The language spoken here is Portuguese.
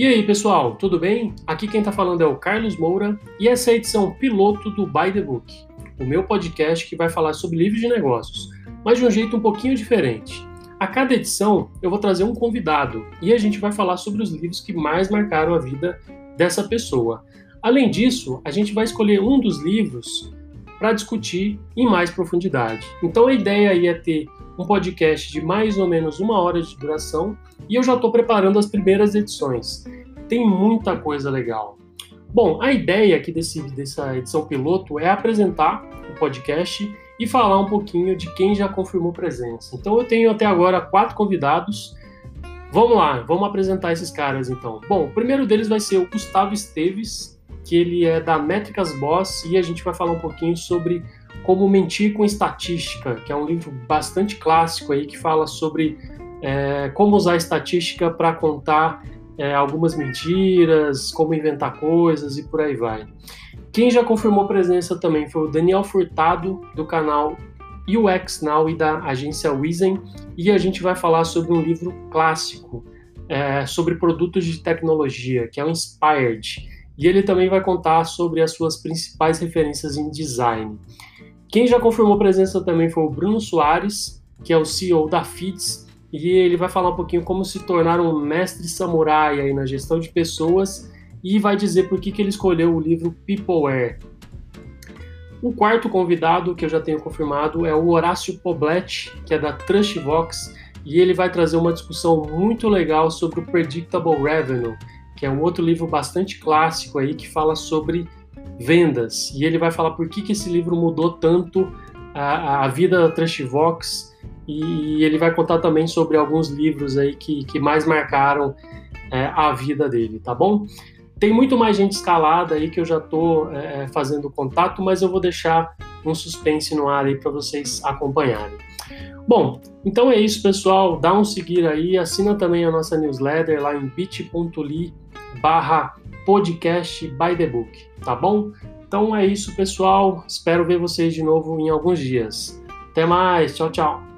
E aí, pessoal, tudo bem? Aqui quem está falando é o Carlos Moura e essa é a edição piloto do By the Book, o meu podcast que vai falar sobre livros de negócios, mas de um jeito um pouquinho diferente. A cada edição eu vou trazer um convidado e a gente vai falar sobre os livros que mais marcaram a vida dessa pessoa. Além disso, a gente vai escolher um dos livros para discutir em mais profundidade. Então a ideia aí é ter um podcast de mais ou menos uma hora de duração e eu já estou preparando as primeiras edições. Tem muita coisa legal. Bom, a ideia aqui desse, dessa edição piloto é apresentar o podcast e falar um pouquinho de quem já confirmou presença. Então eu tenho até agora quatro convidados. Vamos lá, vamos apresentar esses caras então. Bom, o primeiro deles vai ser o Gustavo Esteves, que ele é da Métricas Boss e a gente vai falar um pouquinho sobre como mentir com estatística, que é um livro bastante clássico aí que fala sobre é, como usar estatística para contar é, algumas mentiras, como inventar coisas e por aí vai. Quem já confirmou presença também foi o Daniel Furtado, do canal UX Now e da agência Wizen, e a gente vai falar sobre um livro clássico é, sobre produtos de tecnologia, que é o Inspired, e ele também vai contar sobre as suas principais referências em design. Quem já confirmou presença também foi o Bruno Soares, que é o CEO da FITS, e ele vai falar um pouquinho como se tornar um mestre samurai aí na gestão de pessoas e vai dizer por que, que ele escolheu o livro Peopleware. O quarto convidado que eu já tenho confirmado é o Horácio Poblet, que é da Trustvox, e ele vai trazer uma discussão muito legal sobre o Predictable Revenue, que é um outro livro bastante clássico aí que fala sobre vendas. E ele vai falar por que, que esse livro mudou tanto a, a vida da Trustvox e ele vai contar também sobre alguns livros aí que, que mais marcaram é, a vida dele, tá bom? Tem muito mais gente escalada aí que eu já estou é, fazendo contato, mas eu vou deixar um suspense no ar aí para vocês acompanharem. Bom, então é isso, pessoal. Dá um seguir aí, assina também a nossa newsletter lá em bit.ly barra podcast by the book, tá bom? Então é isso, pessoal. Espero ver vocês de novo em alguns dias. Até mais, tchau, tchau.